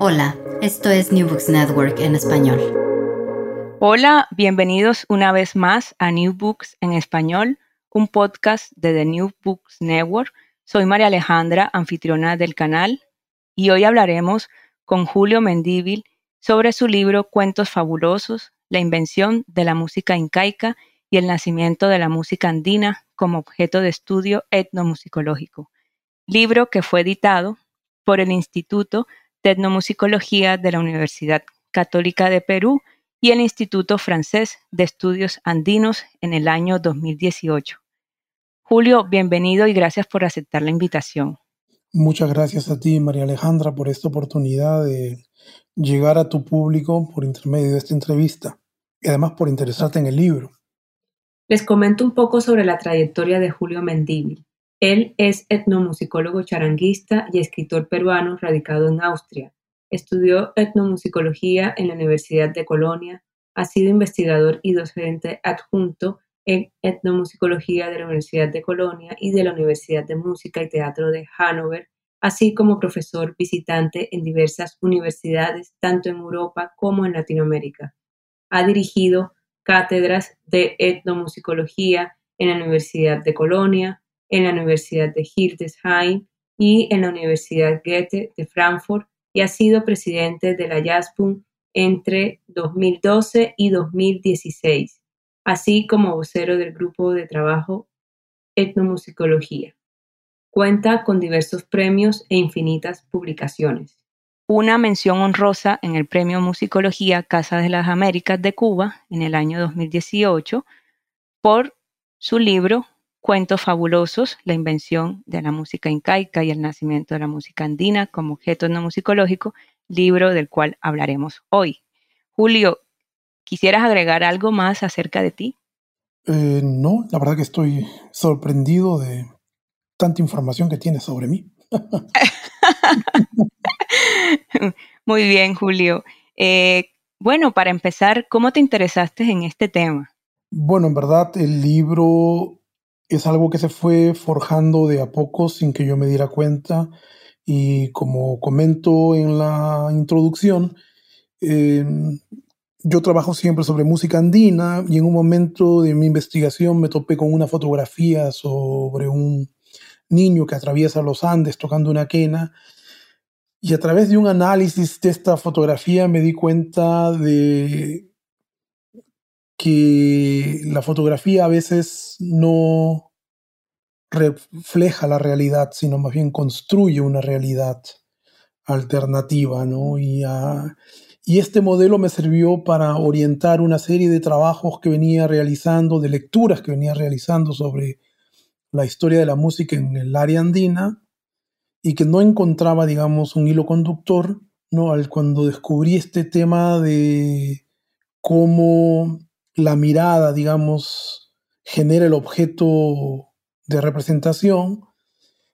Hola, esto es New Books Network en español. Hola, bienvenidos una vez más a New Books en español, un podcast de The New Books Network. Soy María Alejandra, anfitriona del canal, y hoy hablaremos con Julio Mendívil sobre su libro Cuentos Fabulosos, la invención de la música incaica y el nacimiento de la música andina como objeto de estudio etnomusicológico, libro que fue editado por el Instituto de Etnomusicología de la Universidad Católica de Perú y el Instituto Francés de Estudios Andinos en el año 2018. Julio, bienvenido y gracias por aceptar la invitación. Muchas gracias a ti, María Alejandra, por esta oportunidad de llegar a tu público por intermedio de esta entrevista y además por interesarte en el libro. Les comento un poco sobre la trayectoria de Julio Mendívil. Él es etnomusicólogo charanguista y escritor peruano radicado en Austria. Estudió etnomusicología en la Universidad de Colonia, ha sido investigador y docente adjunto en etnomusicología de la Universidad de Colonia y de la Universidad de Música y Teatro de Hannover, así como profesor visitante en diversas universidades, tanto en Europa como en Latinoamérica. Ha dirigido cátedras de etnomusicología en la Universidad de Colonia, en la Universidad de Hildesheim y en la Universidad Goethe de Frankfurt y ha sido presidente de la JASPUM entre 2012 y 2016, así como vocero del grupo de trabajo Etnomusicología. Cuenta con diversos premios e infinitas publicaciones. Una mención honrosa en el Premio Musicología Casa de las Américas de Cuba en el año 2018 por su libro Cuentos fabulosos, la invención de la música incaica y el nacimiento de la música andina como objeto no musicológico, libro del cual hablaremos hoy. Julio, ¿quisieras agregar algo más acerca de ti? Eh, no, la verdad que estoy sorprendido de tanta información que tienes sobre mí. Muy bien, Julio. Eh, bueno, para empezar, ¿cómo te interesaste en este tema? Bueno, en verdad el libro es algo que se fue forjando de a poco sin que yo me diera cuenta. Y como comento en la introducción, em, yo trabajo siempre sobre música andina y en un momento de mi investigación me topé con una fotografía sobre un niño que atraviesa los Andes tocando una quena. Y a través de un análisis de esta fotografía me di cuenta de que la fotografía a veces no refleja la realidad, sino más bien construye una realidad alternativa, ¿no? Y, ah, y este modelo me sirvió para orientar una serie de trabajos que venía realizando, de lecturas que venía realizando sobre la historia de la música en el área andina y que no encontraba, digamos, un hilo conductor, ¿no? Al, cuando descubrí este tema de cómo la mirada, digamos, genera el objeto de representación,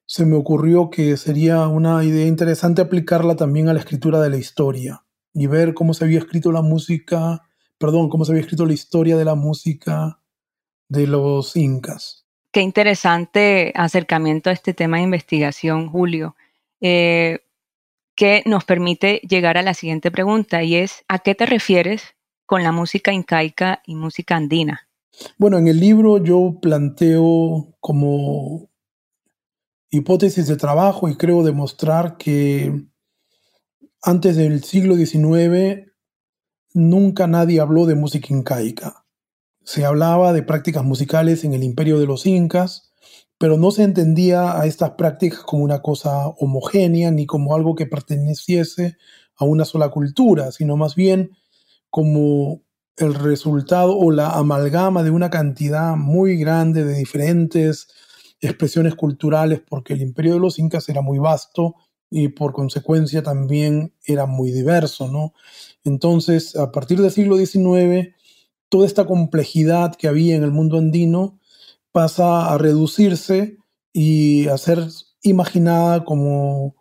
se me ocurrió que sería una idea interesante aplicarla también a la escritura de la historia y ver cómo se había escrito la música, perdón, cómo se había escrito la historia de la música de los incas. Qué interesante acercamiento a este tema de investigación, Julio, eh, que nos permite llegar a la siguiente pregunta y es, ¿a qué te refieres con la música incaica y música andina? Bueno, en el libro yo planteo como hipótesis de trabajo y creo demostrar que antes del siglo XIX nunca nadie habló de música incaica. Se hablaba de prácticas musicales en el imperio de los incas, pero no se entendía a estas prácticas como una cosa homogénea ni como algo que perteneciese a una sola cultura, sino más bien como el resultado o la amalgama de una cantidad muy grande de diferentes expresiones culturales, porque el imperio de los incas era muy vasto y por consecuencia también era muy diverso, ¿no? Entonces, a partir del siglo XIX, toda esta complejidad que había en el mundo andino pasa a reducirse y a ser imaginada como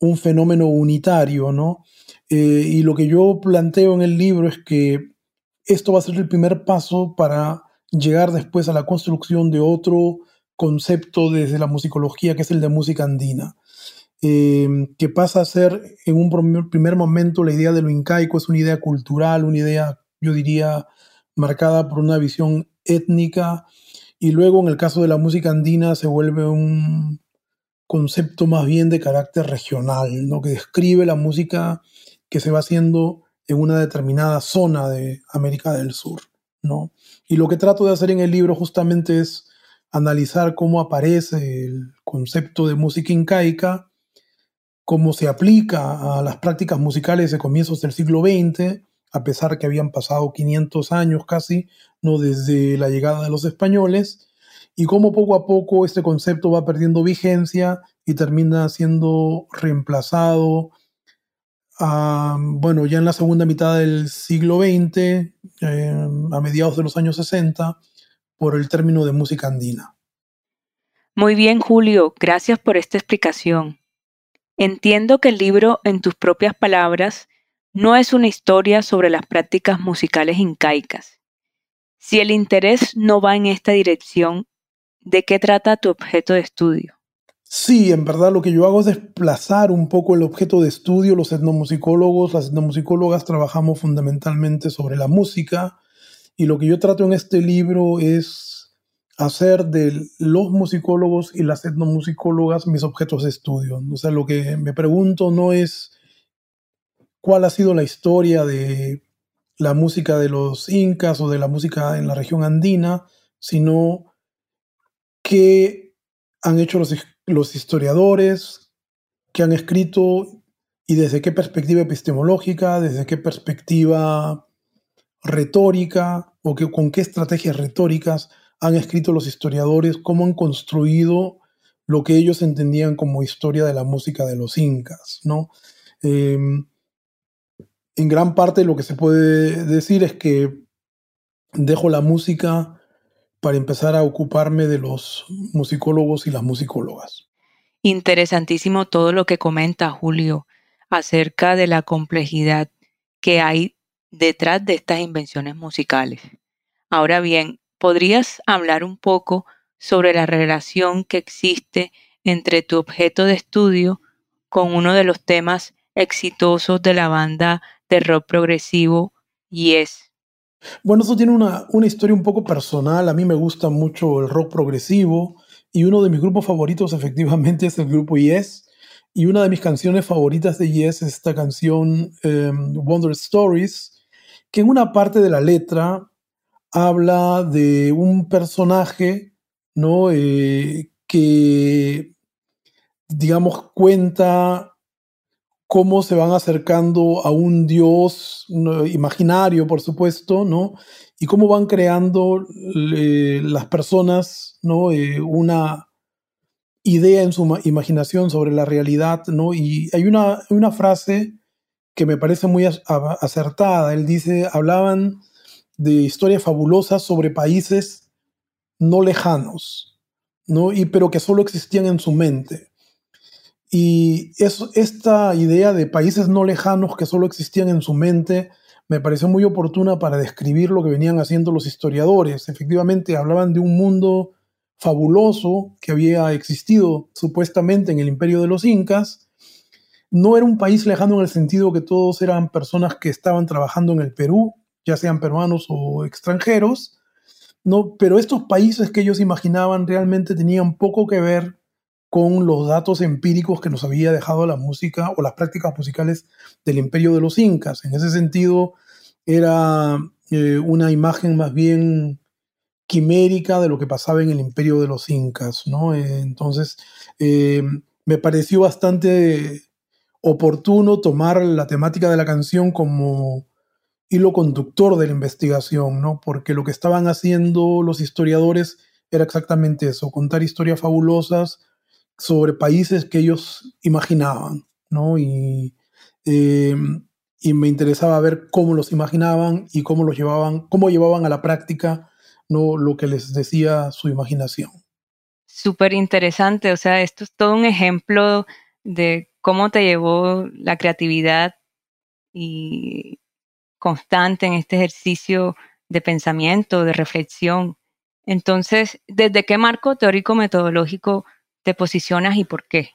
un fenómeno unitario, ¿no? Eh, y lo que yo planteo en el libro es que esto va a ser el primer paso para llegar después a la construcción de otro concepto desde la musicología, que es el de música andina, eh, que pasa a ser en un primer momento la idea de lo incaico, es una idea cultural, una idea, yo diría, marcada por una visión étnica, y luego en el caso de la música andina se vuelve un concepto más bien de carácter regional, ¿no? que describe la música que se va haciendo en una determinada zona de América del Sur. ¿no? Y lo que trato de hacer en el libro justamente es analizar cómo aparece el concepto de música incaica, cómo se aplica a las prácticas musicales de comienzos del siglo XX, a pesar que habían pasado 500 años casi, no desde la llegada de los españoles, y cómo poco a poco este concepto va perdiendo vigencia y termina siendo reemplazado, bueno, ya en la segunda mitad del siglo XX, eh, a mediados de los años 60, por el término de música andina. Muy bien, Julio, gracias por esta explicación. Entiendo que el libro, en tus propias palabras, no es una historia sobre las prácticas musicales incaicas. Si el interés no va en esta dirección, ¿de qué trata tu objeto de estudio? Sí, en verdad lo que yo hago es desplazar un poco el objeto de estudio. Los etnomusicólogos, las etnomusicólogas trabajamos fundamentalmente sobre la música y lo que yo trato en este libro es hacer de los musicólogos y las etnomusicólogas mis objetos de estudio. O sea, lo que me pregunto no es cuál ha sido la historia de la música de los incas o de la música en la región andina, sino qué han hecho los, los historiadores, qué han escrito y desde qué perspectiva epistemológica, desde qué perspectiva retórica o que, con qué estrategias retóricas han escrito los historiadores, cómo han construido lo que ellos entendían como historia de la música de los incas, ¿no? Em, en gran parte lo que se puede decir es que dejo la música para empezar a ocuparme de los musicólogos y las musicólogas. Interesantísimo todo lo que comenta Julio acerca de la complejidad que hay detrás de estas invenciones musicales. Ahora bien, ¿podrías hablar un poco sobre la relación que existe entre tu objeto de estudio con uno de los temas exitosos de la banda de rock progresivo Yes? Bueno, eso tiene una, una historia un poco personal. A mí me gusta mucho el rock progresivo y uno de mis grupos favoritos efectivamente es el grupo Yes. Y una de mis canciones favoritas de Yes es esta canción em, Wonder Stories, que en una parte de la letra habla de un personaje, ¿no? Eh, que, digamos, cuenta cómo se van acercando a un dios imaginario, por supuesto, ¿no? Y cómo van creando las personas, ¿no? Eh, una idea en su imaginación sobre la realidad, ¿no? Y hay una, una frase que me parece muy acertada. Él dice, hablaban de historias fabulosas sobre países no lejanos, ¿no? Y, pero que solo existían en su mente. Y esta idea de países no lejanos que solo existían en su mente me pareció muy oportuna para describir lo que venían haciendo los historiadores. Efectivamente, hablaban de un mundo fabuloso que había existido supuestamente en el imperio de los incas, no era un país lejano en el sentido que todos eran personas que estaban trabajando en el Perú, ya sean peruanos o extranjeros, no, pero estos países que ellos imaginaban realmente tenían poco que ver con los datos empíricos que nos había dejado la música o las prácticas musicales del imperio de los incas. En ese sentido, era eh, una imagen más bien quimérica de lo que pasaba en el imperio de los incas, ¿no? Eh, entonces, eh, me pareció bastante oportuno tomar la temática de la canción como hilo conductor de la investigación, ¿no? Porque lo que estaban haciendo los historiadores era exactamente eso, contar historias fabulosas sobre países que ellos imaginaban, ¿no? Y, eh, y me interesaba ver cómo los imaginaban y cómo los llevaban, cómo llevaban a la práctica ¿no? lo que les decía su imaginación. Súper interesante, o sea, esto es todo un ejemplo de cómo te llevó la creatividad y constante en este ejercicio de pensamiento, de reflexión. Entonces, ¿desde qué marco teórico metodológico te posicionas y por qué?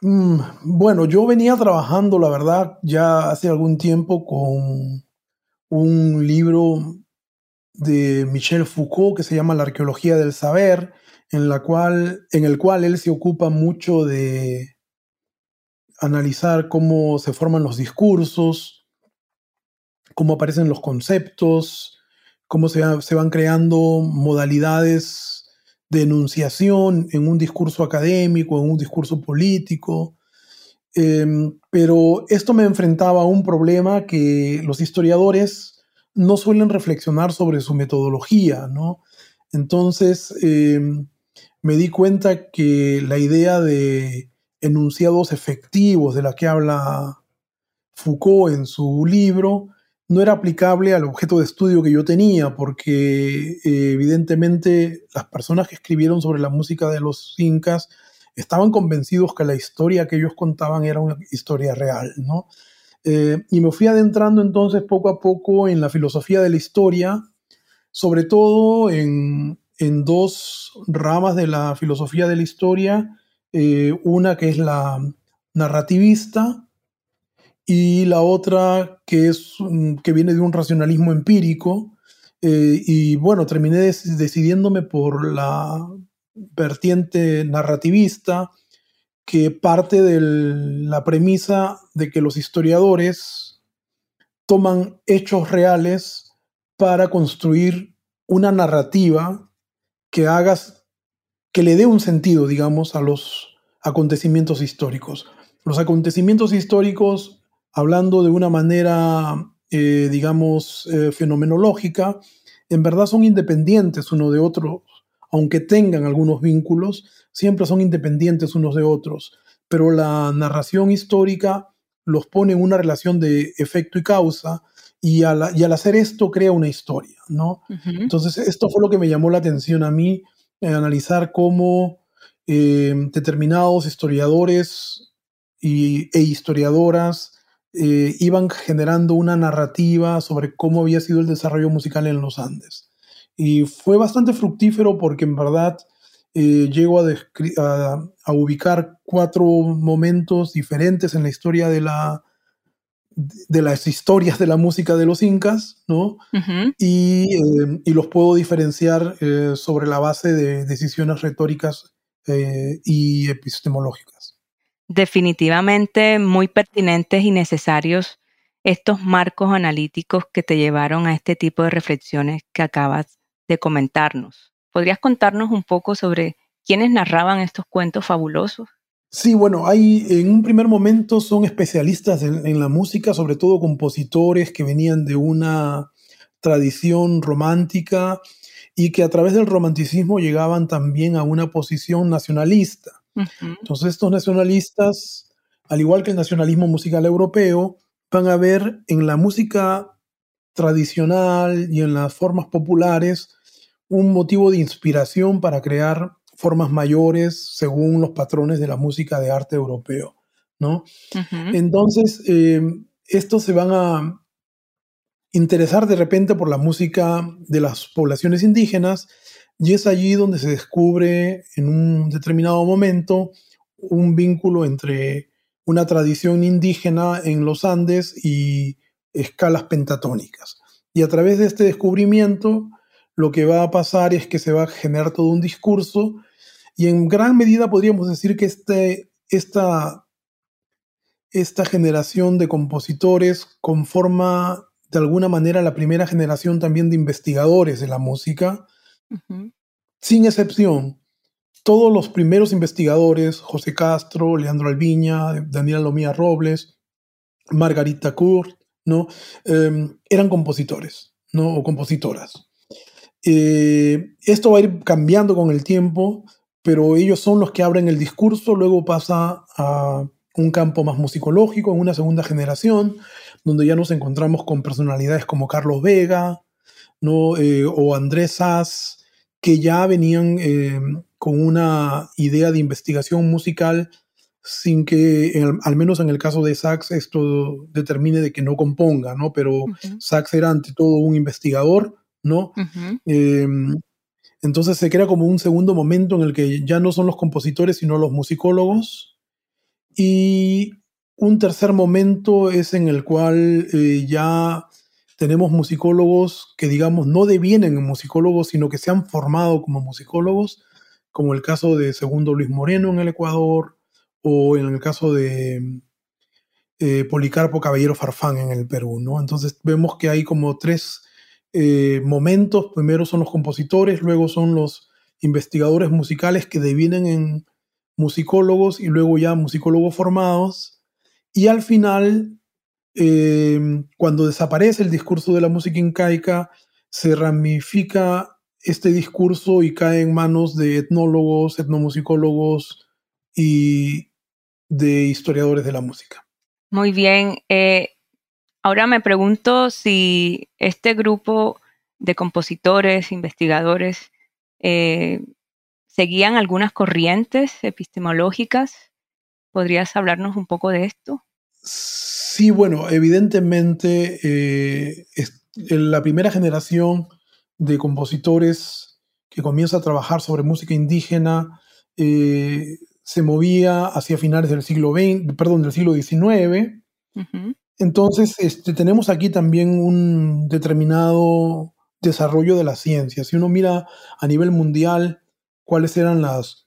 Mm, bueno, yo venía trabajando, la verdad, ya hace algún tiempo con un libro de Michel Foucault que se llama La arqueología del saber, en, la cual, en el cual él se ocupa mucho de analizar cómo se forman los discursos, cómo aparecen los conceptos, cómo se, se van creando modalidades de enunciación en un discurso académico, en un discurso político. Em, pero esto me enfrentaba a un problema que los historiadores no suelen reflexionar sobre su metodología, ¿no? Entonces em, me di cuenta que la idea de enunciados efectivos de la que habla Foucault en su libro no era aplicable al objeto de estudio que yo tenía, porque eh, evidentemente las personas que escribieron sobre la música de los incas estaban convencidos que la historia que ellos contaban era una historia real, ¿no? Eh, y me fui adentrando entonces poco a poco en la filosofía de la historia, sobre todo en, dos ramas de la filosofía de la historia, eh, una que es la narrativista, y la otra que, es, que viene de un racionalismo empírico. Eh, y bueno, terminé decidiéndome por la vertiente narrativista que parte de la premisa de que los historiadores toman hechos reales para construir una narrativa que hagas que le dé un sentido, digamos, a los acontecimientos históricos. Los acontecimientos históricos hablando de una manera, eh, digamos, eh, fenomenológica, en verdad son independientes uno de otro, aunque tengan algunos vínculos, siempre son independientes unos de otros. Pero la narración histórica los pone en una relación de efecto y causa, y al, hacer esto crea una historia, ¿no? Entonces, esto fue lo que me llamó la atención a mí, eh, analizar cómo determinados historiadores y, e historiadoras eh, iban generando una narrativa sobre cómo había sido el desarrollo musical en los Andes. Y fue bastante fructífero porque en verdad eh, llego a, a, ubicar cuatro momentos diferentes en la historia de la de las historias de la música de los incas, ¿no? y, eh, y, los puedo diferenciar sobre la base de decisiones retóricas y epistemológicas definitivamente muy pertinentes y necesarios estos marcos analíticos que te llevaron a este tipo de reflexiones que acabas de comentarnos. ¿Podrías contarnos un poco sobre quiénes narraban estos cuentos fabulosos? Sí, bueno, hay en un primer momento son especialistas en, la música, sobre todo compositores que venían de una tradición romántica y que a través del romanticismo llegaban también a una posición nacionalista. Entonces estos nacionalistas, al igual que el nacionalismo musical europeo, van a ver en la música tradicional y en las formas populares un motivo de inspiración para crear formas mayores según los patrones de la música de arte europeo, ¿no? Entonces, eh, estos se van a interesar de repente por la música de las poblaciones indígenas y es allí donde se descubre en un determinado momento un vínculo entre una tradición indígena en los Andes y escalas pentatónicas. Y a través de este descubrimiento, lo que va a pasar es que se va a generar todo un discurso Y en gran medida podríamos decir que este, esta, esta generación de compositores conforma de alguna manera la primera generación también de investigadores de la música, sin excepción. Todos los primeros investigadores, José Castro, Leandro Alviña, Daniela Lomía Robles, Margarita Kurt, ¿no? Em, eran compositores ¿no? o compositoras. Eh, esto va a ir cambiando con el tiempo, pero ellos son los que abren el discurso, luego pasa a un campo más musicológico en una segunda generación, donde ya nos encontramos con personalidades como Carlos Vega ¿no? Eh, o Andrés Sass, que ya venían eh, con una idea de investigación musical sin que, al menos en el caso de Sachs, esto determine de que no componga, ¿no? Pero Sachs era ante todo un investigador, ¿no? Em, entonces se crea como un segundo momento en el que ya no son los compositores, sino los musicólogos. Y un tercer momento es en el cual eh, ya tenemos musicólogos que, digamos, no devienen en musicólogos, sino que se han formado como musicólogos, como el caso de Segundo Luis Moreno en el Ecuador, o en el caso de eh, Policarpo Caballero Farfán en el Perú, ¿no? Entonces vemos que hay como tres eh, momentos. Primero son los compositores, luego son los investigadores musicales que devienen en musicólogos y luego ya musicólogos formados. Y al final, eh, cuando desaparece el discurso de la música incaica, se ramifica este discurso y cae en manos de etnólogos, etnomusicólogos y, de historiadores de la música. Muy bien. Eh, ahora me pregunto si este grupo de compositores, investigadores, eh, seguían algunas corrientes epistemológicas. ¿Podrías hablarnos un poco de esto? Sí, bueno, evidentemente eh, en la primera generación de compositores que comienza a trabajar sobre música indígena se movía hacia finales del siglo XX, perdón, del siglo XIX. Entonces, este, tenemos aquí también un determinado desarrollo de la ciencia. Si uno mira a nivel mundial cuáles eran las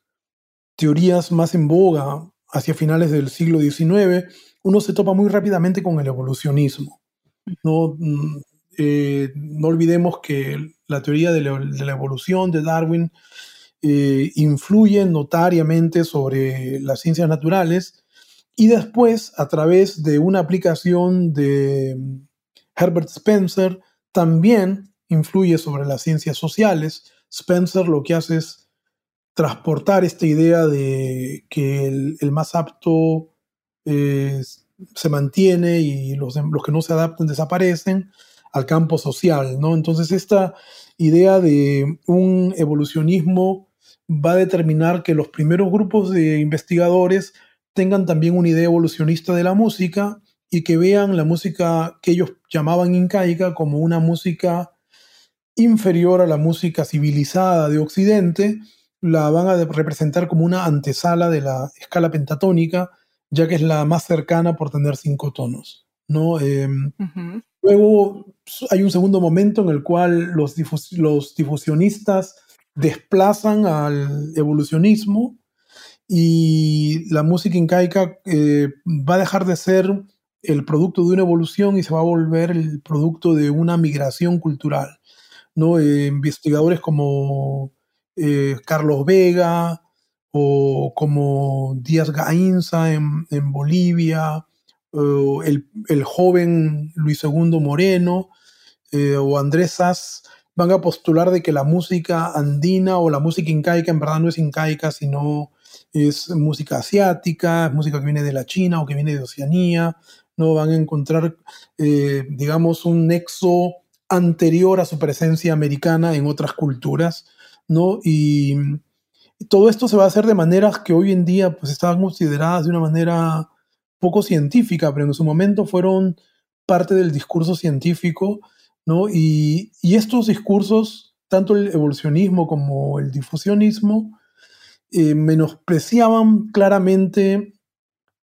teorías más en boga hacia finales del siglo XIX, uno se topa muy rápidamente con el evolucionismo. No, mm, eh, no olvidemos que la teoría de la evolución de Darwin eh, influyen notariamente sobre las ciencias naturales y después a través de una aplicación de Herbert Spencer también influye sobre las ciencias sociales. Spencer lo que hace es transportar esta idea de que el, más apto eh, se mantiene y los, los, que no se adaptan desaparecen al campo social, ¿no? Entonces esta idea de un evolucionismo va a determinar que los primeros grupos de investigadores tengan también una idea evolucionista de la música y que vean la música que ellos llamaban incaica como una música inferior a la música civilizada de Occidente, la van a representar como una antesala de la escala pentatónica, ya que es la más cercana por tener cinco tonos. ¿no? Em, luego hay un segundo momento en el cual los, los difusionistas desplazan al evolucionismo y la música incaica eh, va a dejar de ser el producto de una evolución y se va a volver el producto de una migración cultural. ¿no? Eh, investigadores como eh, Carlos Vega o como Díaz Gainza en, Bolivia, el, el, joven Luis II Moreno o Andrés Sass van a postular de que la música andina o la música incaica en verdad no es incaica, sino es música asiática, es música que viene de la China o que viene de Oceanía, ¿no? Van a encontrar, eh, digamos, un nexo anterior a su presencia americana en otras culturas, ¿no? Y todo esto se va a hacer de maneras que hoy en día pues estaban consideradas de una manera poco científica, pero en su momento fueron parte del discurso científico y, estos discursos, tanto el evolucionismo como el difusionismo, eh, menospreciaban claramente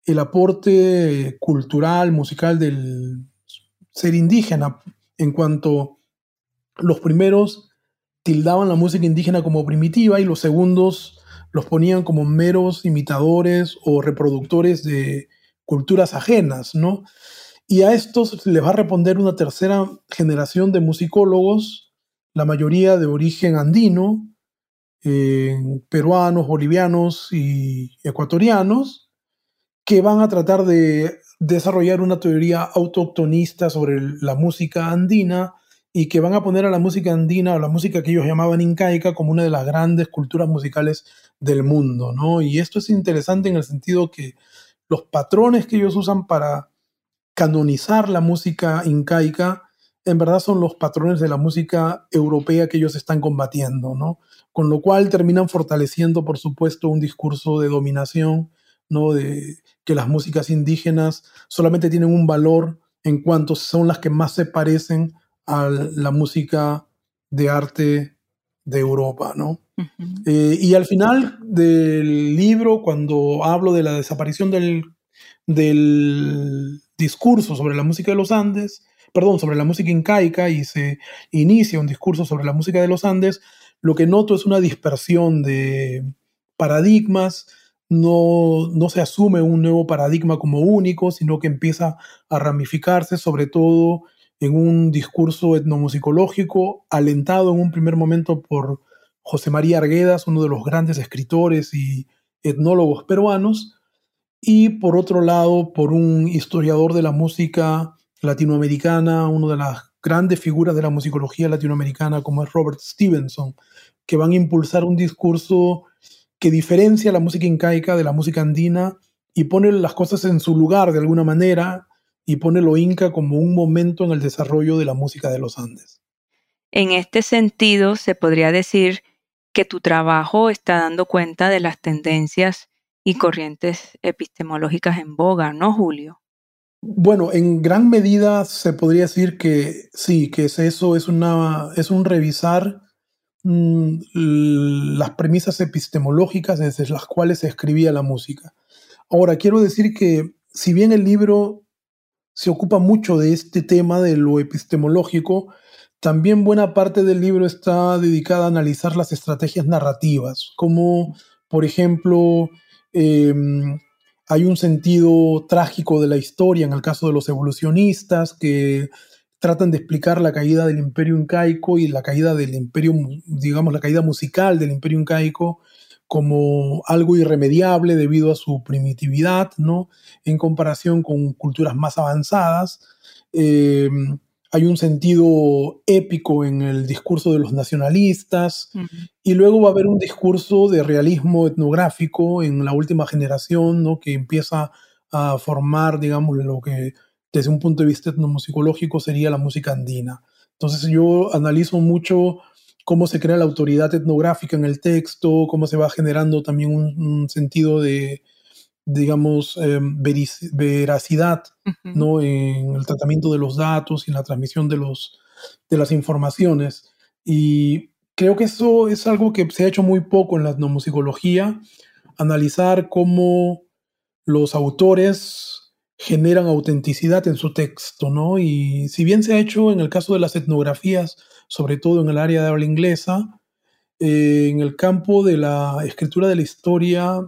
el aporte cultural, musical del ser indígena, en cuanto los primeros tildaban la música indígena como primitiva y los segundos los ponían como meros imitadores o reproductores de culturas ajenas, ¿no? Y a estos les va a responder una tercera generación de musicólogos, la mayoría de origen andino, eh, peruanos, bolivianos y ecuatorianos, que van a tratar de desarrollar una teoría autoctonista sobre la música andina y que van a poner a la música andina o la música que ellos llamaban incaica como una de las grandes culturas musicales del mundo, ¿no? Y esto es interesante en el sentido que los patrones que ellos usan para canonizar la música incaica en verdad son los patrones de la música europea que ellos están combatiendo, ¿no? Con lo cual terminan fortaleciendo, por supuesto, un discurso de dominación, ¿no? De que las músicas indígenas solamente tienen un valor en cuanto son las que más se parecen a la música de arte de Europa, ¿no? Eh, y al final del libro, cuando hablo de la desaparición del, del discurso sobre la música de los Andes, perdón, sobre la música incaica y se inicia un discurso sobre la música de los Andes, lo que noto es una dispersión de paradigmas, no, no se asume un nuevo paradigma como único, sino que empieza a ramificarse sobre todo en un discurso etnomusicológico alentado en un primer momento por José María Arguedas, uno de los grandes escritores y etnólogos peruanos, y por otro lado por un historiador de la música latinoamericana, una de las grandes figuras de la musicología latinoamericana como es Robert Stevenson, que van a impulsar un discurso que diferencia la música incaica de la música andina y pone las cosas en su lugar de alguna manera y pone lo inca como un momento en el desarrollo de la música de los Andes. En este sentido, se podría decir que tu trabajo está dando cuenta de las tendencias y corrientes epistemológicas en boga, ¿no, Julio? Bueno, en gran medida se podría decir que sí, que es eso, es, una, es un revisar mm, las premisas epistemológicas desde las cuales se escribía la música. Ahora, quiero decir que si bien el libro se ocupa mucho de este tema de lo epistemológico, también buena parte del libro está dedicada a analizar las estrategias narrativas, como por ejemplo em, hay un sentido trágico de la historia en el caso de los evolucionistas que tratan de explicar la caída del imperio incaico y la caída del imperio, digamos, la caída musical del imperio incaico como algo irremediable debido a su primitividad, ¿no? En comparación con culturas más avanzadas. Em, hay un sentido épico en el discurso de los nacionalistas y luego va a haber un discurso de realismo etnográfico en la última generación, ¿no? que empieza a formar, digamos, lo que desde un punto de vista etnomusicológico sería la música andina. Entonces yo analizo mucho cómo se crea la autoridad etnográfica en el texto, cómo se va generando también un sentido de, digamos, em, veracidad ¿no? en el tratamiento de los datos y en la transmisión de, los, de las informaciones. Y creo que eso es algo que se ha hecho muy poco en la etnomusicología, analizar cómo los autores generan autenticidad en su texto, ¿no? Y si bien se ha hecho en el caso de las etnografías, sobre todo en el área de habla inglesa, eh, en el campo de la escritura de la historia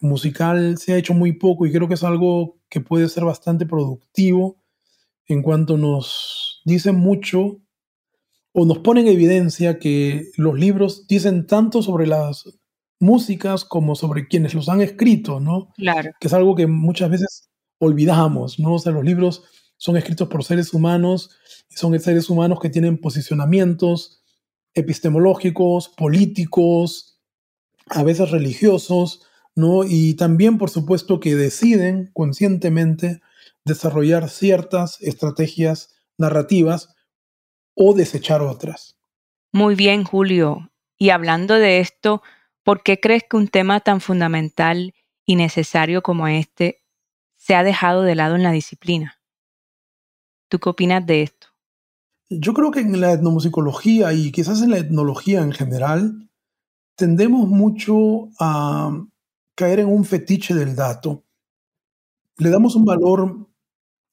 musical se ha hecho muy poco y creo que es algo que puede ser bastante productivo en cuanto nos dicen mucho o nos pone en evidencia que los libros dicen tanto sobre las músicas como sobre quienes los han escrito, ¿no? Claro. Que es algo que muchas veces olvidamos, ¿no? O sea, los libros son escritos por seres humanos y son seres humanos que tienen posicionamientos epistemológicos, políticos, a veces religiosos, y también, por supuesto, que deciden conscientemente desarrollar ciertas estrategias narrativas o desechar otras. Muy bien, Julio. Y hablando de esto, ¿por qué crees que un tema tan fundamental y necesario como este se ha dejado de lado en la disciplina? ¿Tú qué opinas de esto? Yo creo que en la etnomusicología y quizás en la etnología en general, tendemos mucho a caer en un fetiche del dato. Le damos un valor,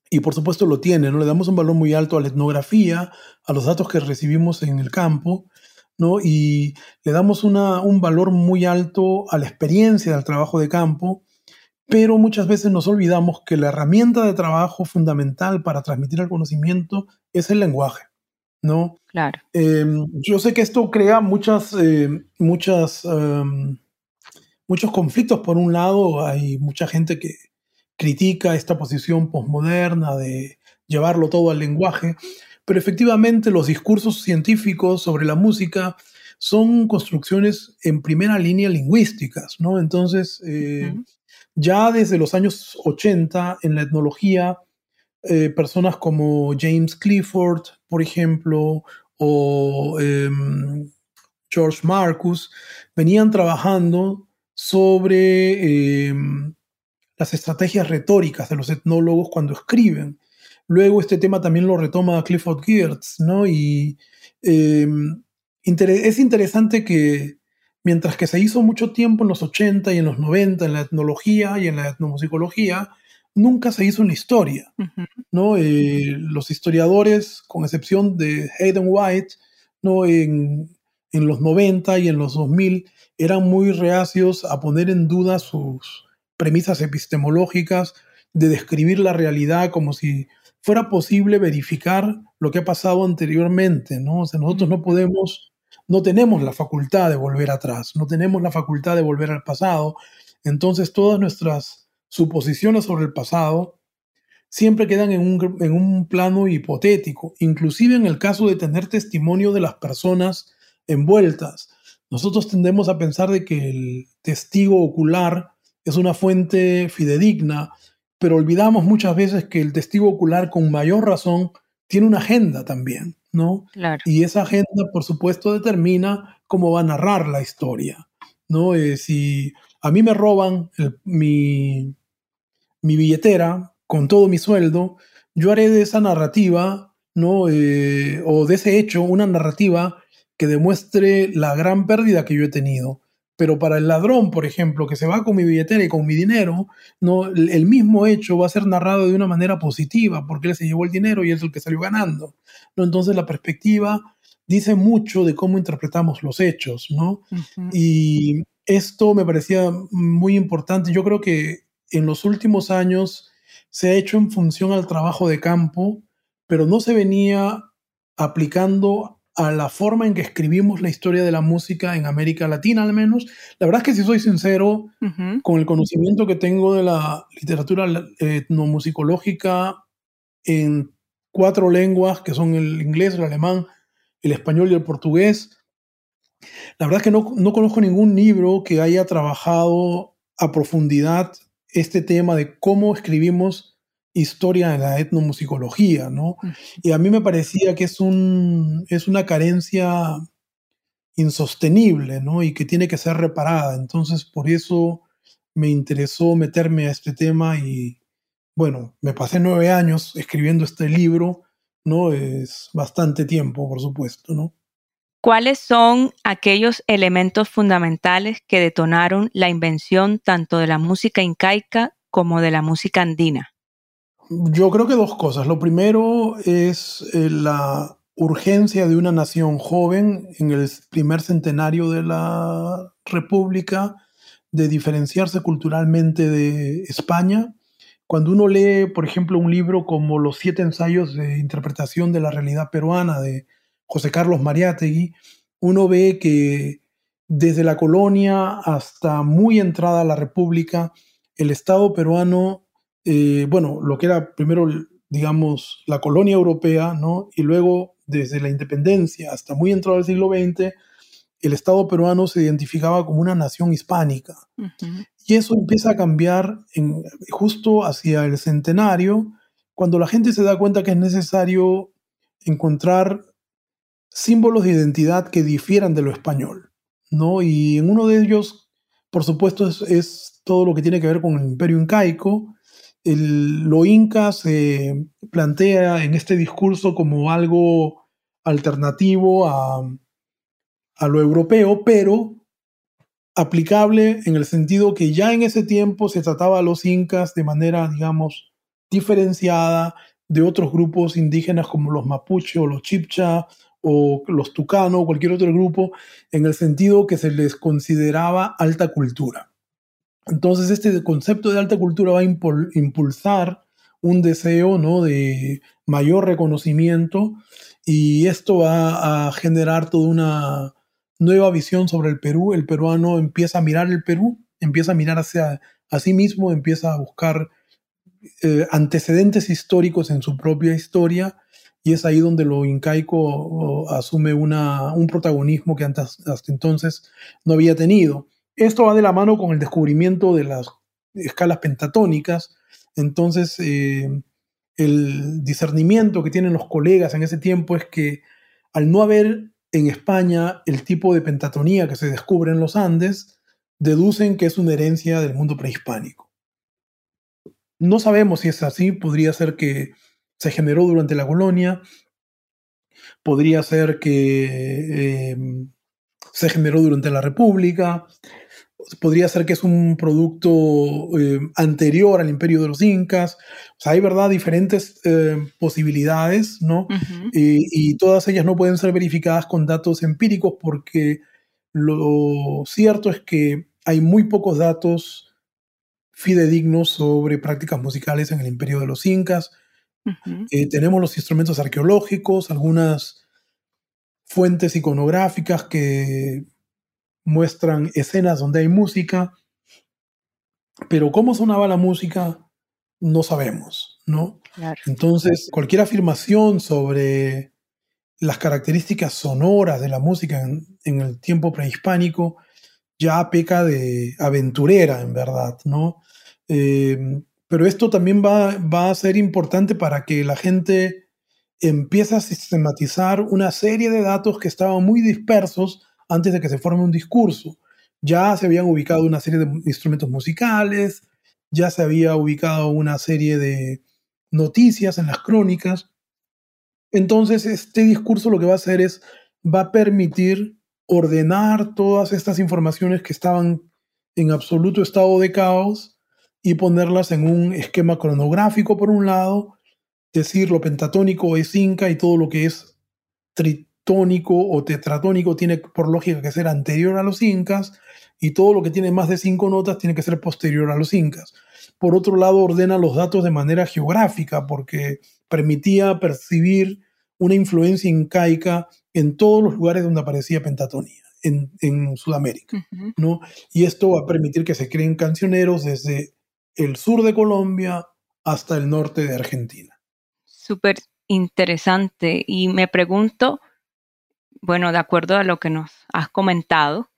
y por supuesto lo tiene, ¿no? Le damos un valor muy alto a la etnografía, a los datos que recibimos en el campo, ¿no? Y le damos un valor muy alto a la experiencia del trabajo de campo, pero muchas veces nos olvidamos que la herramienta de trabajo fundamental para transmitir el conocimiento es el lenguaje, ¿no? Claro. Em, yo sé que esto crea muchas, eh, muchas, em, muchos conflictos. Por un lado, hay mucha gente que critica esta posición posmoderna de llevarlo todo al lenguaje, pero efectivamente los discursos científicos sobre la música son construcciones en primera línea lingüísticas, ¿no? Entonces, eh, ya desde los años 80 en la etnología, eh, personas como James Clifford, por ejemplo, o em, George Marcus, venían trabajando sobre em, las estrategias retóricas de los etnólogos cuando escriben. Luego este tema también lo retoma Clifford Geertz, ¿no? Y em, es interesante que mientras que se hizo mucho tiempo en los 80 y en los 90 en la etnología y en la etnomusicología, nunca se hizo una historia, ¿no? Eh, los historiadores, con excepción de Hayden White, ¿no? En, en los 90 y en los 2000, eran muy reacios a poner en duda sus premisas epistemológicas de describir la realidad como si fuera posible verificar lo que ha pasado anteriormente, ¿no? O sea, nosotros no podemos, no tenemos la facultad de volver atrás, no tenemos la facultad de volver al pasado, entonces todas nuestras suposiciones sobre el pasado siempre quedan en un, en un plano hipotético, inclusive en el caso de tener testimonio de las personas envueltas. Nosotros tendemos a pensar de que el testigo ocular es una fuente fidedigna, pero olvidamos muchas veces que el testigo ocular con mayor razón tiene una agenda también, ¿no? Y esa agenda, por supuesto, determina cómo va a narrar la historia, ¿no? Eh, si a mí me roban mi, mi, billetera con todo mi sueldo, yo haré de esa narrativa, ¿no? Eh, o de ese hecho una narrativa que demuestre la gran pérdida que yo he tenido. Pero para el ladrón, por ejemplo, que se va con mi billetera y con mi dinero, no, el mismo hecho va a ser narrado de una manera positiva, porque él se llevó el dinero y es el que salió ganando. ¿no? Entonces la perspectiva dice mucho de cómo interpretamos los hechos, ¿no? Y esto me parecía muy importante. Yo creo que en los últimos años se ha hecho en función al trabajo de campo, pero no se venía aplicando a la forma en que escribimos la historia de la música en América Latina al menos. La verdad es que si soy sincero, con el conocimiento que tengo de la literatura etnomusicológica en cuatro lenguas, que son el inglés, el alemán, el español y el portugués, la verdad es que no, no conozco ningún libro que haya trabajado a profundidad este tema de cómo escribimos historia en la etnomusicología, ¿no? Y a mí me parecía que es, un, es una carencia insostenible, ¿no? Y que tiene que ser reparada. Entonces, por eso me interesó meterme a este tema y, bueno, me pasé nueve años escribiendo este libro, ¿no? Es bastante tiempo, por supuesto, ¿no? ¿Cuáles son aquellos elementos fundamentales que detonaron la invención tanto de la música incaica como de la música andina? Yo creo que dos cosas. Lo primero es eh, la urgencia de una nación joven en el primer centenario de la República de diferenciarse culturalmente de España. Cuando uno lee, por ejemplo, un libro como Los siete ensayos de interpretación de la realidad peruana de José Carlos Mariátegui, uno ve que desde la colonia hasta muy entrada la República, el Estado peruano eh, bueno, lo que era primero, digamos, la colonia europea, ¿no? Y luego, desde la independencia hasta muy entrado al siglo XX, el Estado peruano se identificaba como una nación hispánica. Y eso empieza a cambiar en, justo hacia el centenario, cuando la gente se da cuenta que es necesario encontrar símbolos de identidad que difieran de lo español, ¿no? Y en uno de ellos, por supuesto, es, es todo lo que tiene que ver con el imperio incaico, lo Inca se plantea en este discurso como algo alternativo a, a lo europeo, pero aplicable en el sentido que ya en ese tiempo se trataba a los incas de manera, digamos, diferenciada de otros grupos indígenas como los mapuche o los chipcha o los Tucano o cualquier otro grupo en el sentido que se les consideraba alta cultura. Entonces este concepto de alta cultura va a impulsar un deseo ¿no? de mayor reconocimiento y esto va a generar toda una nueva visión sobre el Perú. El peruano empieza a mirar el Perú, empieza a mirar hacia a sí mismo, empieza a buscar eh, antecedentes históricos en su propia historia y es ahí donde lo incaico asume una, un protagonismo que antes, hasta entonces no había tenido. Esto va de la mano con el descubrimiento de las escalas pentatónicas, entonces eh, el discernimiento que tienen los colegas en ese tiempo es que al no haber en España el tipo de pentatonía que se descubre en los Andes, deducen que es una herencia del mundo prehispánico. No sabemos si es así, podría ser que se generó durante la colonia, podría ser que eh, se generó durante la República, podría ser que es un producto eh, anterior al imperio de los incas. O sea, hay, ¿verdad?, diferentes eh, posibilidades, ¿no? y todas ellas no pueden ser verificadas con datos empíricos porque lo cierto es que hay muy pocos datos fidedignos sobre prácticas musicales en el imperio de los incas. Eh, tenemos los instrumentos arqueológicos, algunas fuentes iconográficas que muestran escenas donde hay música, pero cómo sonaba la música no sabemos, ¿no? Entonces, cualquier afirmación sobre las características sonoras de la música en, el tiempo prehispánico ya peca de aventurera, en verdad, ¿no? Eh, pero esto también va, va, a ser importante para que la gente empiece a sistematizar una serie de datos que estaban muy dispersos antes de que se forme un discurso. Ya se habían ubicado una serie de instrumentos musicales, ya se había ubicado una serie de noticias en las crónicas. Entonces, este discurso lo que va a hacer es, va a permitir ordenar todas estas informaciones que estaban en absoluto estado de caos y ponerlas en un esquema cronográfico por un lado, decir lo pentatónico es inca y todo lo que es tritónico o tetratónico tiene por lógica que ser anterior a los incas y todo lo que tiene más de cinco notas tiene que ser posterior a los incas. Por otro lado, ordena los datos de manera geográfica porque permitía percibir una influencia incaica en todos los lugares donde aparecía pentatonía. En, Sudamérica, ¿no? Y esto va a permitir que se creen cancioneros desde el sur de Colombia hasta el norte de Argentina. Súper interesante. Y me pregunto, bueno, de acuerdo a lo que nos has comentado,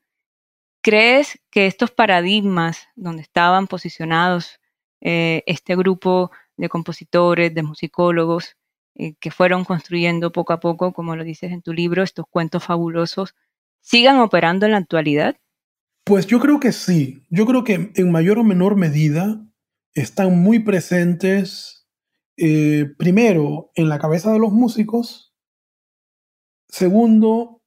¿crees que estos paradigmas donde estaban posicionados eh, este grupo de compositores, de musicólogos, eh, que fueron construyendo poco a poco, como lo dices en tu libro, estos cuentos fabulosos, sigan operando en la actualidad? Pues yo creo que sí. Yo creo que en mayor o menor medida están muy presentes, eh, primero, en la cabeza de los músicos, segundo,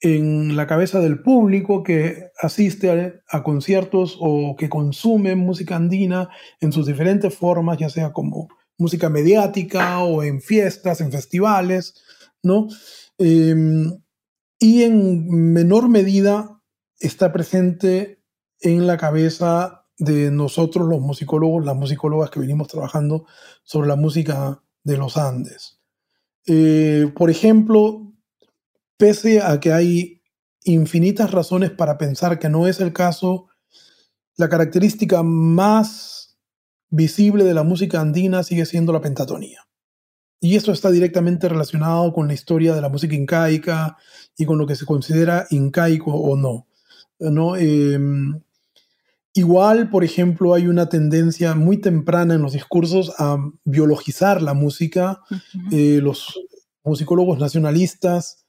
en la cabeza del público que asiste a, conciertos o que consume música andina en sus diferentes formas, ya sea como música mediática o en fiestas, en festivales, ¿no? Em, y en menor medida está presente en la cabeza de nosotros los musicólogos, las musicólogas que venimos trabajando sobre la música de los Andes. Eh, por ejemplo, pese a que hay infinitas razones para pensar que no es el caso, la característica más visible de la música andina sigue siendo la pentatonía. Y esto está directamente relacionado con la historia de la música incaica y con lo que se considera incaico o no. ¿no? Em, Igual, por ejemplo, hay una tendencia muy temprana en los discursos a biologizar la música. Eh, los musicólogos nacionalistas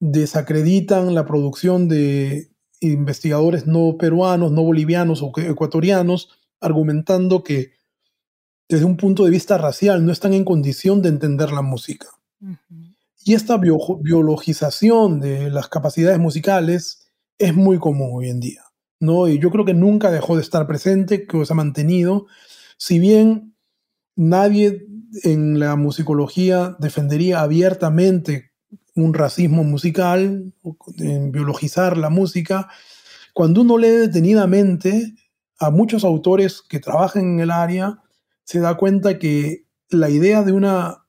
desacreditan la producción de investigadores no peruanos, no bolivianos o ecuatorianos, argumentando que desde un punto de vista racial no están en condición de entender la música. Y esta biologización de las capacidades musicales es muy común hoy en día. ¿no? Y yo creo que nunca dejó de estar presente, que se ha mantenido. Si bien nadie en la musicología defendería abiertamente un racismo musical, en biologizar la música. Cuando uno lee detenidamente a muchos autores que trabajan en el área, se da cuenta que la idea de una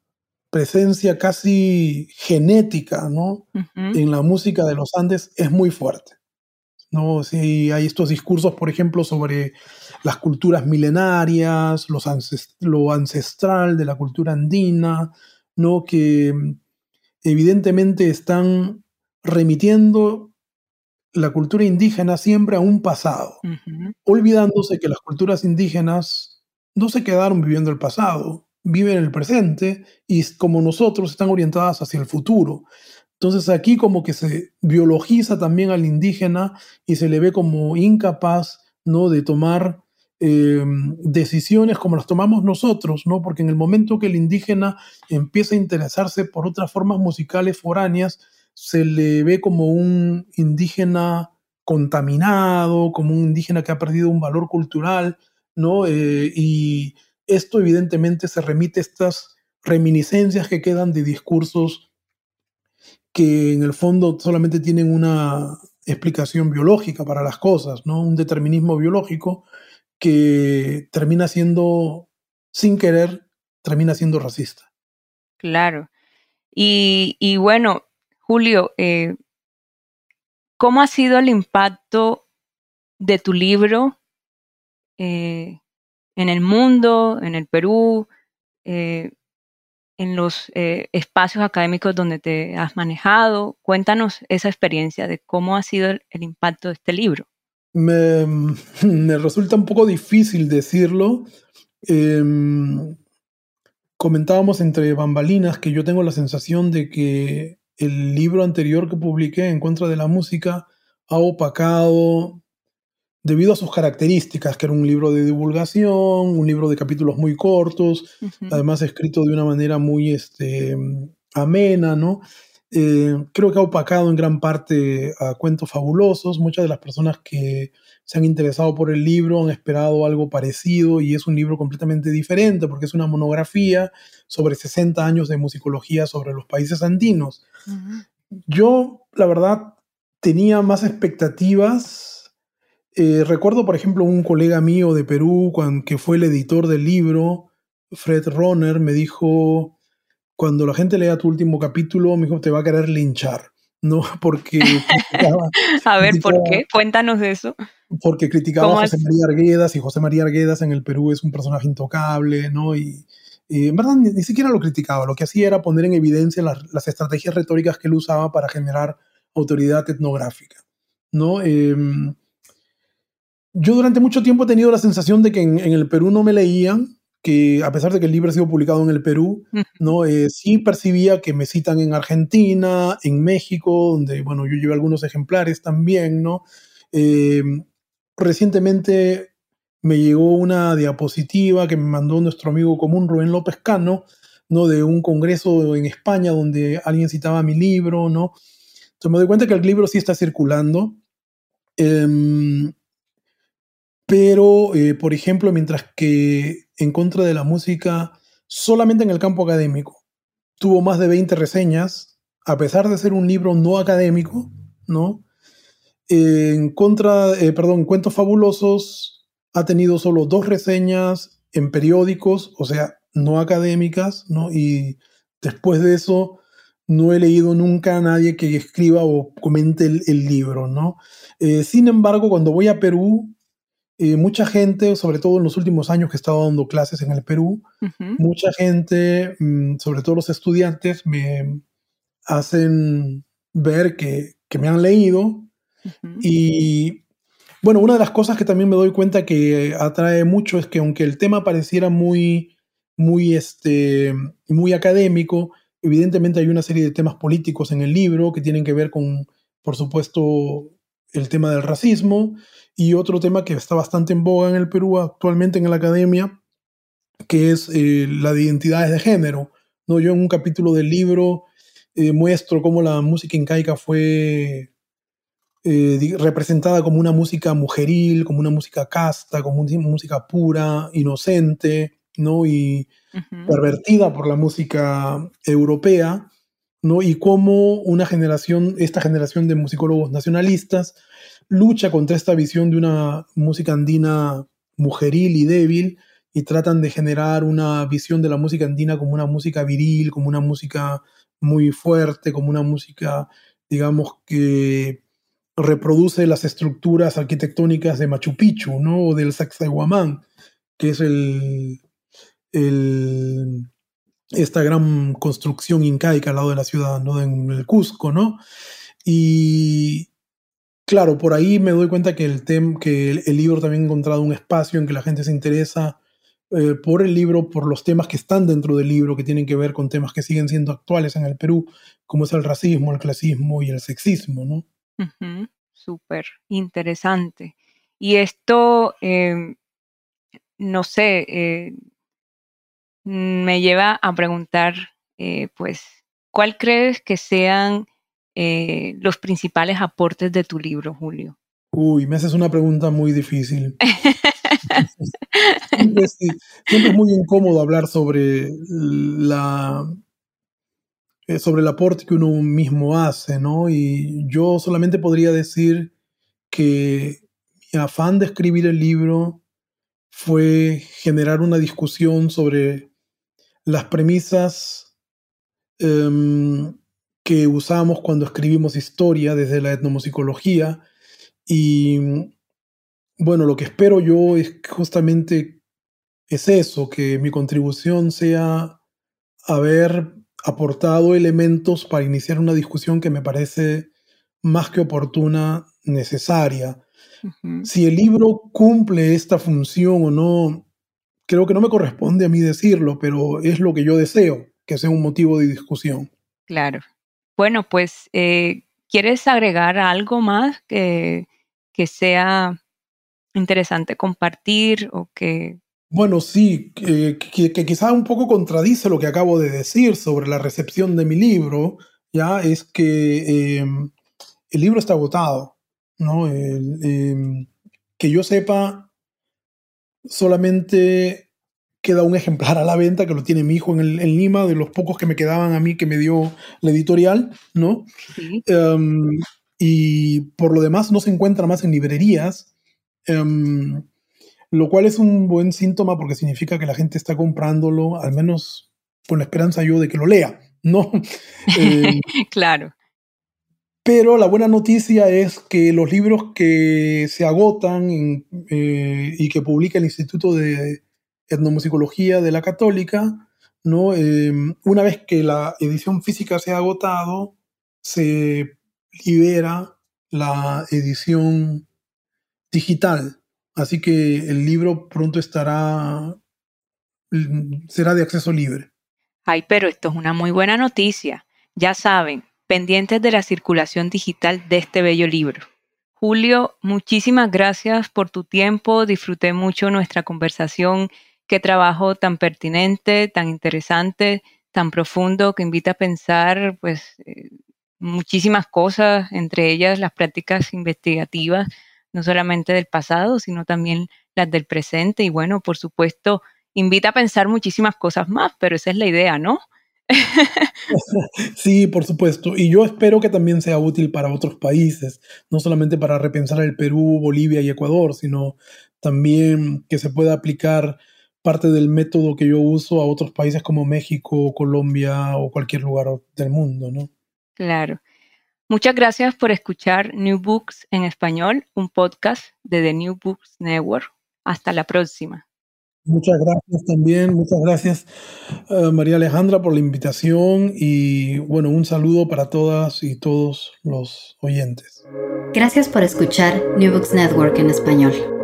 presencia casi genética ¿no? en la música de los Andes es muy fuerte. ¿no? Si hay estos discursos, por ejemplo, sobre las culturas milenarias, los lo ancestral de la cultura andina, ¿no? que evidentemente están remitiendo la cultura indígena siempre a un pasado, olvidándose que las culturas indígenas no se quedaron viviendo el pasado, viven el presente y como nosotros están orientadas hacia el futuro. Entonces aquí como que se biologiza también al indígena y se le ve como incapaz ¿no? de tomar em, decisiones como las tomamos nosotros, ¿no? porque en el momento que el indígena empieza a interesarse por otras formas musicales foráneas, se le ve como un indígena contaminado, como un indígena que ha perdido un valor cultural, ¿no? Eh, y esto evidentemente se remite a estas reminiscencias que quedan de discursos que en el fondo solamente tienen una explicación biológica para las cosas, ¿no? Un determinismo biológico que termina siendo, sin querer, termina siendo racista. Claro. Y, bueno, Julio, eh, ¿cómo ha sido el impacto de tu libro eh, en el mundo, en el Perú, eh, en los eh, espacios académicos donde te has manejado. Cuéntanos esa experiencia de cómo ha sido el, impacto de este libro. Me, resulta un poco difícil decirlo. Em, comentábamos entre bambalinas que yo tengo la sensación de que el libro anterior que publiqué, En contra de la música, ha opacado debido a sus características, que era un libro de divulgación, un libro de capítulos muy cortos, además escrito de una manera muy este, amena, ¿no? Eh, creo que ha opacado en gran parte a cuentos fabulosos. Muchas de las personas que se han interesado por el libro han esperado algo parecido y es un libro completamente diferente porque es una monografía sobre 60 años de musicología sobre los países andinos. Yo, la verdad, tenía más expectativas eh, recuerdo, por ejemplo, un colega mío de Perú, que fue el editor del libro, Fred Ronner, me dijo, cuando la gente lea tu último capítulo, me dijo, te va a querer linchar, ¿no? Porque... a ver, ¿por qué? Cuéntanos de eso. Porque criticaba a José María Arguedas y José María Arguedas en el Perú es un personaje intocable, ¿no? Y, en verdad ni, siquiera lo criticaba, lo que hacía era poner en evidencia las, las estrategias retóricas que él usaba para generar autoridad etnográfica, ¿no? Eh, yo durante mucho tiempo he tenido la sensación de que en, el Perú no me leían, que a pesar de que el libro ha sido publicado en el Perú, ¿no? Eh, sí percibía que me citan en Argentina, en México, donde, bueno, yo llevé algunos ejemplares también, ¿no? Eh, recientemente me llegó una diapositiva que me mandó nuestro amigo común Rubén López Cano, ¿no? De un congreso en España donde alguien citaba mi libro, ¿no? Entonces me doy cuenta que el libro sí está circulando. Em, pero, eh, por ejemplo, mientras que en contra de la música, solamente en el campo académico, tuvo más de 20 reseñas, a pesar de ser un libro no académico, ¿no? en contra, eh, perdón, Cuentos Fabulosos ha tenido solo dos reseñas en periódicos, o sea, no académicas, ¿no? Y después de eso, no he leído nunca a nadie que escriba o comente el, libro, ¿no? Eh, sin embargo, cuando voy a Perú, eh, mucha gente, sobre todo en los últimos años que he estado dando clases en el Perú, mucha gente, mm, sobre todo los estudiantes, me hacen ver que, me han leído. Y bueno, una de las cosas que también me doy cuenta que atrae mucho es que aunque el tema pareciera muy, muy, este, muy académico, evidentemente hay una serie de temas políticos en el libro que tienen que ver con, por supuesto, el tema del racismo y otro tema que está bastante en boga en el Perú actualmente en la academia, que es eh, la de identidades de género. ¿no? Yo en un capítulo del libro eh, muestro cómo la música incaica fue eh, representada como una música mujeril, como una música casta, como una música pura, inocente, ¿no? y pervertida por la música europea, Y cómo una generación, esta generación de musicólogos nacionalistas lucha contra esta visión de una música andina mujeril y débil y tratan de generar una visión de la música andina como una música viril, como una música muy fuerte, como una música, digamos, que reproduce las estructuras arquitectónicas de Machu Picchu, ¿no? O del Sacsayhuamán, que es el, el, esta gran construcción incaica al lado de la ciudad, ¿no? En el Cusco, ¿no? Y claro, por ahí me doy cuenta que el, tem, que el, libro también ha encontrado un espacio en que la gente se interesa eh, por el libro, por los temas que están dentro del libro, que tienen que ver con temas que siguen siendo actuales en el Perú, como es el racismo, el clasismo y el sexismo, ¿no? Súper interesante. Y esto, em, no sé, eh, me lleva a preguntar, eh, pues, ¿cuál crees que sean eh, los principales aportes de tu libro, Julio? Uy, me haces una pregunta muy difícil. siempre, siempre, es muy incómodo hablar sobre la eh, sobre el aporte que uno mismo hace, ¿no? Y yo solamente podría decir que mi afán de escribir el libro fue generar una discusión sobre las premisas em, que usamos cuando escribimos historia desde la etnomusicología y bueno, lo que espero yo es justamente es eso, que mi contribución sea haber aportado elementos para iniciar una discusión que me parece más que oportuna, necesaria. Si el libro cumple esta función o no, creo que no me corresponde a mí decirlo, pero es lo que yo deseo, que sea un motivo de discusión. Claro. Bueno, pues, eh, ¿quieres agregar algo más que, que sea interesante compartir o que bueno, sí, que, que, quizá un poco contradice lo que acabo de decir sobre la recepción de mi libro, ya es que em, el libro está agotado, ¿no? Em, que yo sepa, solamente queda un ejemplar a la venta que lo tiene mi hijo en, el, en Lima, de los pocos que me quedaban a mí que me dio la editorial, ¿no? Em, y por lo demás no se encuentra más en librerías lo cual es un buen síntoma porque significa que la gente está comprándolo, al menos con la esperanza yo de que lo lea, ¿no? Eh, claro. Pero la buena noticia es que los libros que se agotan eh, y que publica el Instituto de Etnomusicología de la Católica, ¿no? Em, una vez que la edición física se ha agotado, se libera la edición digital Así que el libro pronto estará, será de acceso libre. Ay, pero esto es una muy buena noticia. Ya saben, pendientes de la circulación digital de este bello libro. Julio, muchísimas gracias por tu tiempo. Disfruté mucho nuestra conversación. Qué trabajo tan pertinente, tan interesante, tan profundo que invita a pensar, pues, eh, muchísimas cosas, entre ellas las prácticas investigativas no solamente del pasado, sino también las del presente. Y bueno, por supuesto, invita a pensar muchísimas cosas más, pero esa es la idea, ¿no? Sí, por supuesto. Y yo espero que también sea útil para otros países, no solamente para repensar el Perú, Bolivia y Ecuador, sino también que se pueda aplicar parte del método que yo uso a otros países como México, Colombia o cualquier lugar del mundo, ¿no? Claro. Muchas gracias por escuchar New Books en español, un podcast de The New Books Network. Hasta la próxima. Muchas gracias también, muchas gracias eh, María Alejandra por la invitación y bueno, un saludo para todas y todos los oyentes. Gracias por escuchar New Books Network en español.